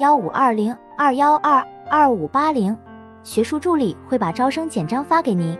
幺五二零二幺二二五八零，学术助理会把招生简章发给您。